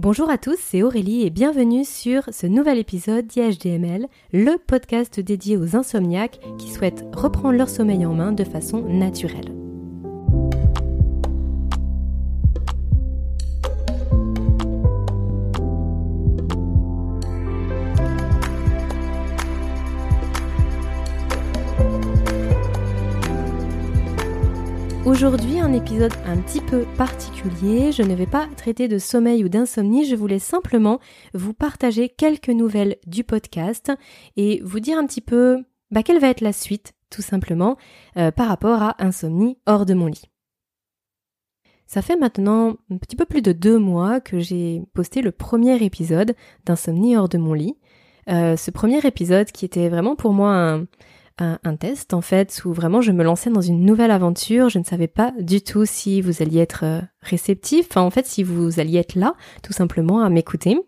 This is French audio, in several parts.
Bonjour à tous, c'est Aurélie et bienvenue sur ce nouvel épisode d'IHDML, le podcast dédié aux insomniaques qui souhaitent reprendre leur sommeil en main de façon naturelle. Aujourd'hui, un épisode un petit peu particulier. Je ne vais pas traiter de sommeil ou d'insomnie, je voulais simplement vous partager quelques nouvelles du podcast et vous dire un petit peu bah, quelle va être la suite, tout simplement, euh, par rapport à Insomnie hors de mon lit. Ça fait maintenant un petit peu plus de deux mois que j'ai posté le premier épisode d'Insomnie hors de mon lit. Euh, ce premier épisode qui était vraiment pour moi un, un, test en fait où vraiment je me lançais dans une nouvelle aventure. Je ne savais pas du tout si vous alliez être euh, réceptif, enfin en fait si vous alliez être là tout simplement à m'écouter.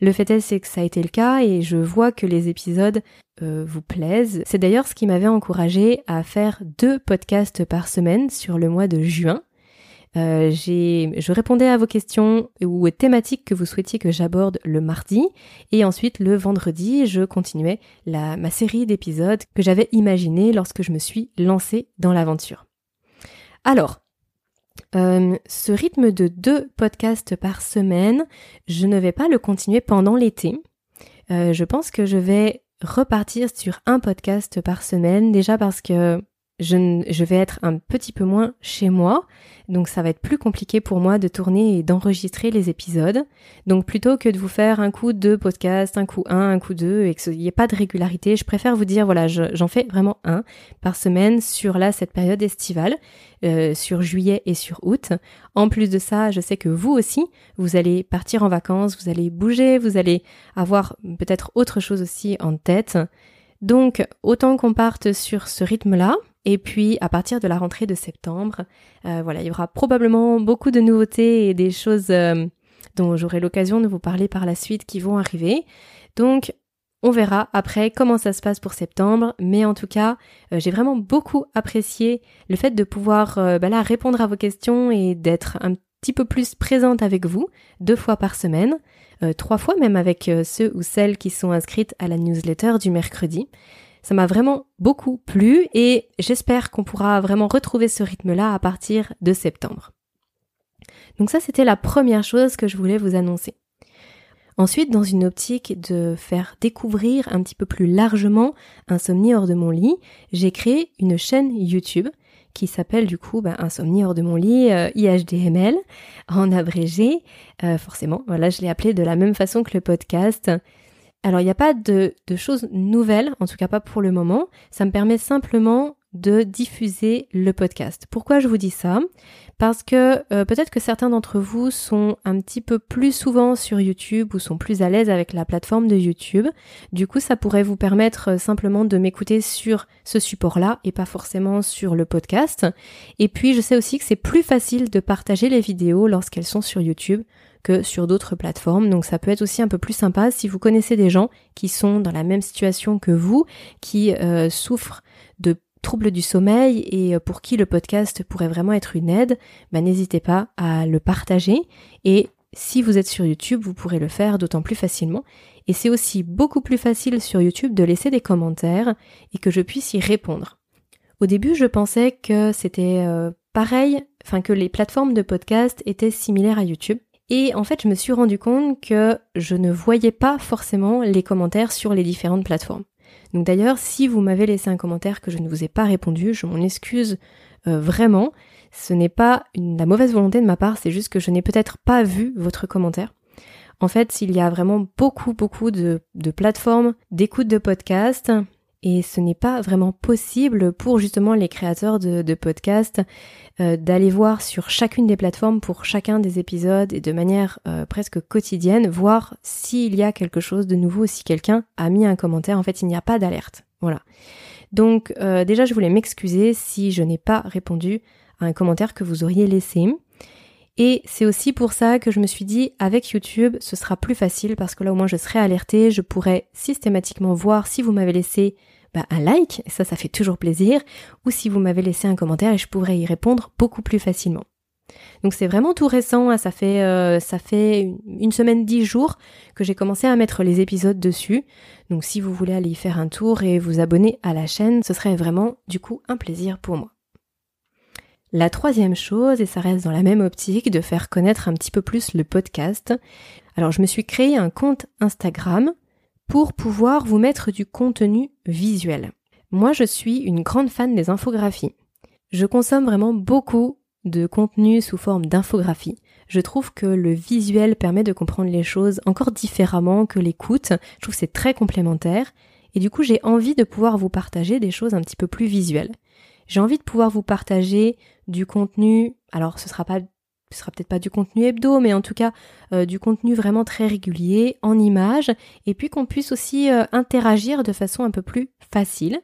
Le fait est c'est que ça a été le cas et je vois que les épisodes euh, vous plaisent. C'est d'ailleurs ce qui m'avait encouragé à faire deux podcasts par semaine sur le mois de juin. Euh, je répondais à vos questions ou aux thématiques que vous souhaitiez que j'aborde le mardi et ensuite le vendredi, je continuais la, ma série d'épisodes que j'avais imaginé lorsque je me suis lancée dans l'aventure. Alors, euh, ce rythme de deux podcasts par semaine, je ne vais pas le continuer pendant l'été. Euh, je pense que je vais repartir sur un podcast par semaine, déjà parce que je, vais être un petit peu moins chez moi, donc ça va être plus compliqué pour moi de tourner et d'enregistrer les épisodes. Donc plutôt que de vous faire un coup de podcast, un coup un, un coup deux, et qu'il n'y ait pas de régularité, je préfère vous dire, voilà, j'en fais vraiment un par semaine sur là cette période estivale, euh, sur juillet et sur août. En plus de ça, je sais que vous aussi, vous allez partir en vacances, vous allez bouger, vous allez avoir peut-être autre chose aussi en tête. Donc autant qu'on parte sur ce rythme-là, et puis à partir de la rentrée de septembre, euh, voilà, il y aura probablement beaucoup de nouveautés et des choses euh, dont j'aurai l'occasion de vous parler par la suite qui vont arriver. Donc on verra après comment ça se passe pour septembre, mais en tout cas, euh, j'ai vraiment beaucoup apprécié le fait de pouvoir bah répondre à vos questions et d'être un petit peu plus présente avec vous deux fois par semaine, trois fois même avec ceux ou celles qui sont inscrites à la newsletter du mercredi. Ça m'a vraiment beaucoup plu et j'espère qu'on pourra vraiment retrouver ce rythme-là à partir de septembre. Donc ça, c'était la première chose que je voulais vous annoncer. Ensuite, dans une optique de faire découvrir un petit peu plus largement Insomnie hors de mon lit, j'ai créé une chaîne YouTube qui s'appelle du coup ben, Insomnie hors de mon lit euh, IHDML en abrégé. Euh, forcément, voilà, je l'ai appelé de la même façon que le podcast. Alors il n'y a pas de, choses nouvelles, en tout cas pas pour le moment. Ça me permet simplement de diffuser le podcast. Pourquoi je vous dis ça? Parce que euh, peut-être que certains d'entre vous sont un petit peu plus souvent sur YouTube ou sont plus à l'aise avec la plateforme de YouTube. Du coup, ça pourrait vous permettre euh, simplement de m'écouter sur ce support-là et pas forcément sur le podcast. Et puis, je sais aussi que c'est plus facile de partager les vidéos lorsqu'elles sont sur YouTube que sur d'autres plateformes. Donc ça peut être aussi un peu plus sympa si vous connaissez des gens qui sont dans la même situation que vous, qui euh, souffrent de troubles du sommeil et euh, pour qui le podcast pourrait vraiment être une aide, bah, n'hésitez pas à le partager et si vous êtes sur YouTube, vous pourrez le faire d'autant plus facilement. Et c'est aussi beaucoup plus facile sur YouTube de laisser des commentaires et que je puisse y répondre. Au début, je pensais que c'était euh, pareil, enfin que les plateformes de podcast étaient similaires à YouTube. Et en fait, je me suis rendu compte que je ne voyais pas forcément les commentaires sur les différentes plateformes. Donc d'ailleurs, si vous m'avez laissé un commentaire que je ne vous ai pas répondu, je m'en excuse euh, vraiment. Ce n'est pas la mauvaise volonté de ma part, c'est juste que je n'ai peut-être pas vu votre commentaire. En fait, il y a vraiment beaucoup, beaucoup de, de plateformes d'écoute de podcasts et ce n'est pas vraiment possible pour justement les créateurs de, podcasts euh, d'aller voir sur chacune des plateformes pour chacun des épisodes et de manière euh, presque quotidienne, voir s'il y a quelque chose de nouveau, si quelqu'un a mis un commentaire. En fait, il n'y a pas d'alerte. Voilà. Donc euh, déjà, je voulais m'excuser si je n'ai pas répondu à un commentaire que vous auriez laissé. Et c'est aussi pour ça que je me suis dit, avec YouTube, ce sera plus facile parce que là au moins je serai alertée, je pourrai systématiquement voir si vous m'avez laissé bah, un like, ça ça fait toujours plaisir, ou si vous m'avez laissé un commentaire et je pourrais y répondre beaucoup plus facilement. Donc c'est vraiment tout récent, hein. ça fait euh, ça fait une semaine dix jours que j'ai commencé à mettre les épisodes dessus. Donc si vous voulez aller y faire un tour et vous abonner à la chaîne, ce serait vraiment du coup un plaisir pour moi. La troisième chose, et ça reste dans la même optique, de faire connaître un petit peu plus le podcast. Alors je me suis créé un compte Instagram pour pouvoir vous mettre du contenu visuel. Moi je suis une grande fan des infographies. Je consomme vraiment beaucoup de contenu sous forme d'infographie. Je trouve que le visuel permet de comprendre les choses encore différemment que l'écoute. Je trouve que c'est très complémentaire. Et du coup, j'ai envie de pouvoir vous partager des choses un petit peu plus visuelles. J'ai envie de pouvoir vous partager du contenu. Alors, ce sera pas, ce sera peut-être pas du contenu hebdo, mais en tout cas euh, du contenu vraiment très régulier en images, et puis qu'on puisse aussi euh, interagir de façon un peu plus facile.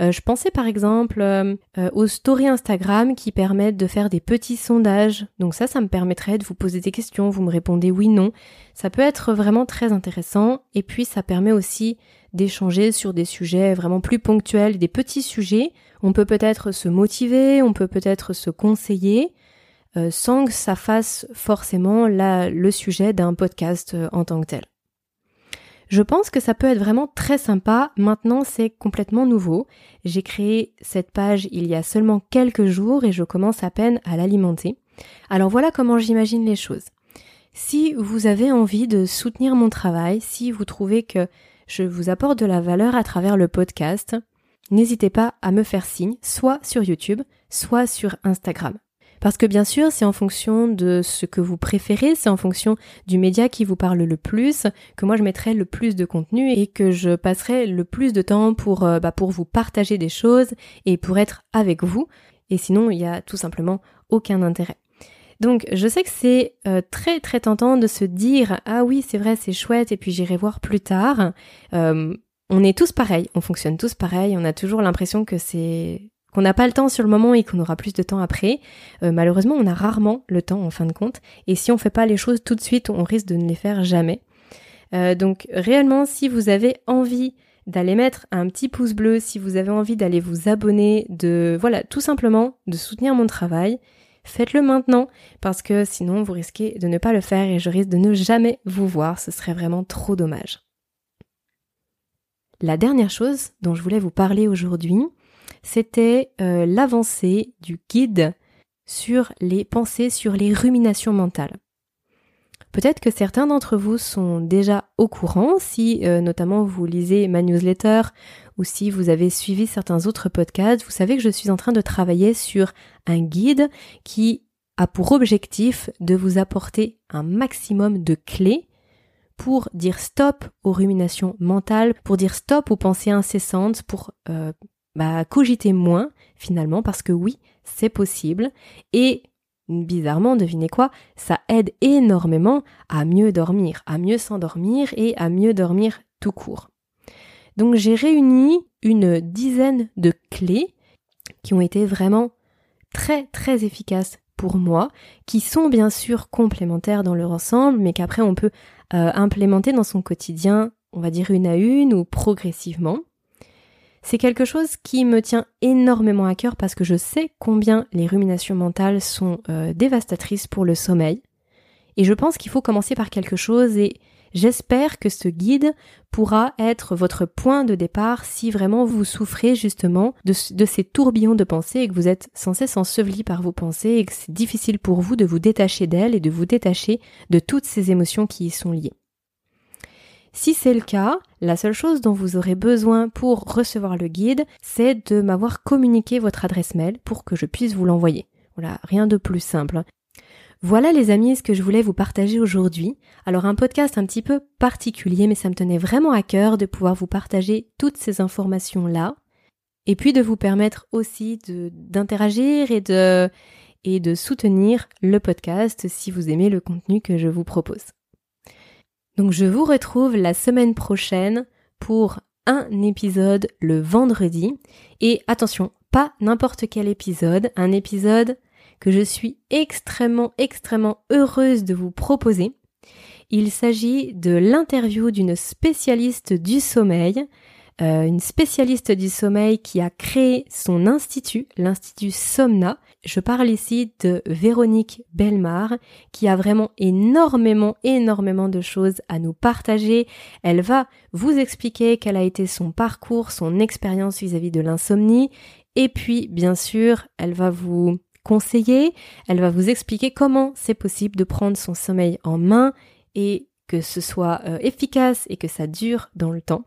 Euh, je pensais par exemple euh, euh, aux stories Instagram qui permettent de faire des petits sondages. Donc ça, ça me permettrait de vous poser des questions, vous me répondez oui, non. Ça peut être vraiment très intéressant et puis ça permet aussi d'échanger sur des sujets vraiment plus ponctuels, des petits sujets. On peut peut-être se motiver, on peut peut-être se conseiller. sans que ça fasse forcément le sujet d'un podcast en tant que tel. Je pense que ça peut être vraiment très sympa. Maintenant, c'est complètement nouveau. J'ai créé cette page il y a seulement quelques jours et je commence à peine à l'alimenter. Alors voilà comment j'imagine les choses. Si vous avez envie de soutenir mon travail, si vous trouvez que je vous apporte de la valeur à travers le podcast, n'hésitez pas à me faire signe, soit sur YouTube, soit sur Instagram. Parce que bien sûr, c'est en fonction de ce que vous préférez, c'est en fonction du média qui vous parle le plus, que moi je mettrai le plus de contenu et que je passerai le plus de temps pour, euh, bah, pour vous partager des choses et pour être avec vous. Et sinon, il y a tout simplement aucun intérêt. Donc je sais que c'est euh, très très tentant de se dire ah oui c'est vrai c'est chouette et puis j'irai voir plus tard. Euh, on est tous pareils, on fonctionne tous pareil, on a toujours l'impression que c'est qu'on n'a pas le temps sur le moment et qu'on aura plus de temps après. Euh, malheureusement, on a rarement le temps en fin de compte. Et si on fait pas les choses tout de suite, on risque de ne les faire jamais. Euh, donc réellement, si vous avez envie d'aller mettre un petit pouce bleu, si vous avez envie d'aller vous abonner, de voilà, tout simplement de soutenir mon travail, faites-le maintenant parce que sinon vous risquez de ne pas le faire et je risque de ne jamais vous voir. Ce serait vraiment trop dommage. La dernière chose dont je voulais vous parler aujourd'hui, c'était euh, l'avancée du guide sur les pensées, sur les ruminations mentales. Peut-être que certains d'entre vous sont déjà au courant, si euh, notamment vous lisez ma newsletter ou si vous avez suivi certains autres podcasts, vous savez que je suis en train de travailler sur un guide qui a pour objectif de vous apporter un maximum de clés pour dire stop aux ruminations mentales, pour dire stop aux pensées incessantes, pour euh, bah, cogiter moins finalement parce que oui, c'est possible et bizarrement, devinez quoi, ça aide énormément à mieux dormir, à mieux s'endormir et à mieux dormir tout court. Donc j'ai réuni une dizaine de clés qui ont été vraiment très très efficaces pour moi, qui sont bien sûr complémentaires dans leur ensemble, mais qu'après on peut euh, implémenter dans son quotidien, on va dire une à une ou progressivement. C'est quelque chose qui me tient énormément à cœur parce que je sais combien les ruminations mentales sont euh, dévastatrices pour le sommeil. Et je pense qu'il faut commencer par quelque chose et j'espère que ce guide pourra être votre point de départ si vraiment vous souffrez justement de, ces tourbillons de pensée et que vous êtes sans cesse enseveli par vos pensées et que c'est difficile pour vous de vous détacher d'elles et de vous détacher de toutes ces émotions qui y sont liées. Si c'est le cas, la seule chose dont vous aurez besoin pour recevoir le guide, c'est de m'avoir communiqué votre adresse mail pour que je puisse vous l'envoyer. Voilà, rien de plus simple. Voilà les amis ce que je voulais vous partager aujourd'hui. Alors un podcast un petit peu particulier mais ça me tenait vraiment à cœur de pouvoir vous partager toutes ces informations là et puis de vous permettre aussi d'interagir et de et de soutenir le podcast si vous aimez le contenu que je vous propose. Donc je vous retrouve la semaine prochaine pour un épisode le vendredi. Et attention, pas n'importe quel épisode, un épisode que je suis extrêmement, extrêmement heureuse de vous proposer. Il s'agit de l'interview d'une spécialiste du sommeil, euh, une spécialiste du sommeil qui a créé son institut, l'institut Somna. Je parle ici de Véronique Belmar qui a vraiment énormément, énormément de choses à nous partager. Elle va vous expliquer quel a été son parcours, son expérience vis-à-vis de l'insomnie. Et puis, bien sûr, elle va vous conseiller, elle va vous expliquer comment c'est possible de prendre son sommeil en main et que ce soit euh, efficace et que ça dure dans le temps.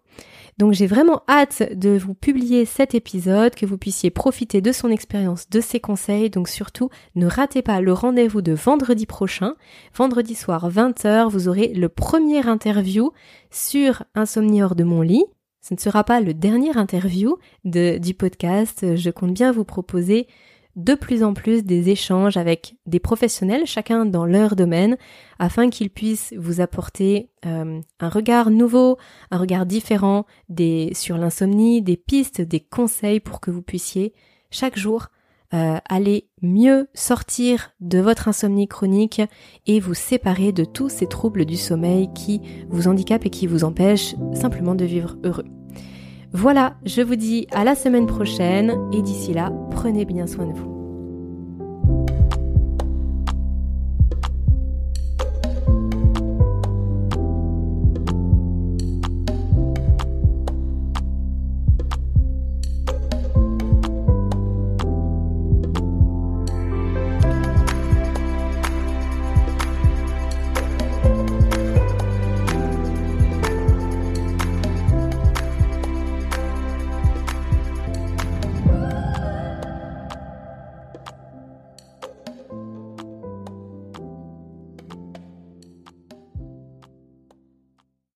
Donc j'ai vraiment hâte de vous publier cet épisode, que vous puissiez profiter de son expérience, de ses conseils. Donc surtout, ne ratez pas le rendez-vous de vendredi prochain. Vendredi soir 20h, vous aurez le premier interview sur Insomnie hors de mon lit. Ce ne sera pas le dernier interview du podcast. Je compte bien vous proposer de plus en plus des échanges avec des professionnels, chacun dans leur domaine, afin qu'ils puissent vous apporter euh, un regard nouveau, un regard différent sur l'insomnie, des pistes, des conseils pour que vous puissiez chaque jour euh, aller mieux sortir de votre insomnie chronique et vous séparer de tous ces troubles du sommeil qui vous handicapent et qui vous empêchent simplement de vivre heureux. Voilà, je vous dis à la semaine prochaine et d'ici là, prenez bien soin de vous.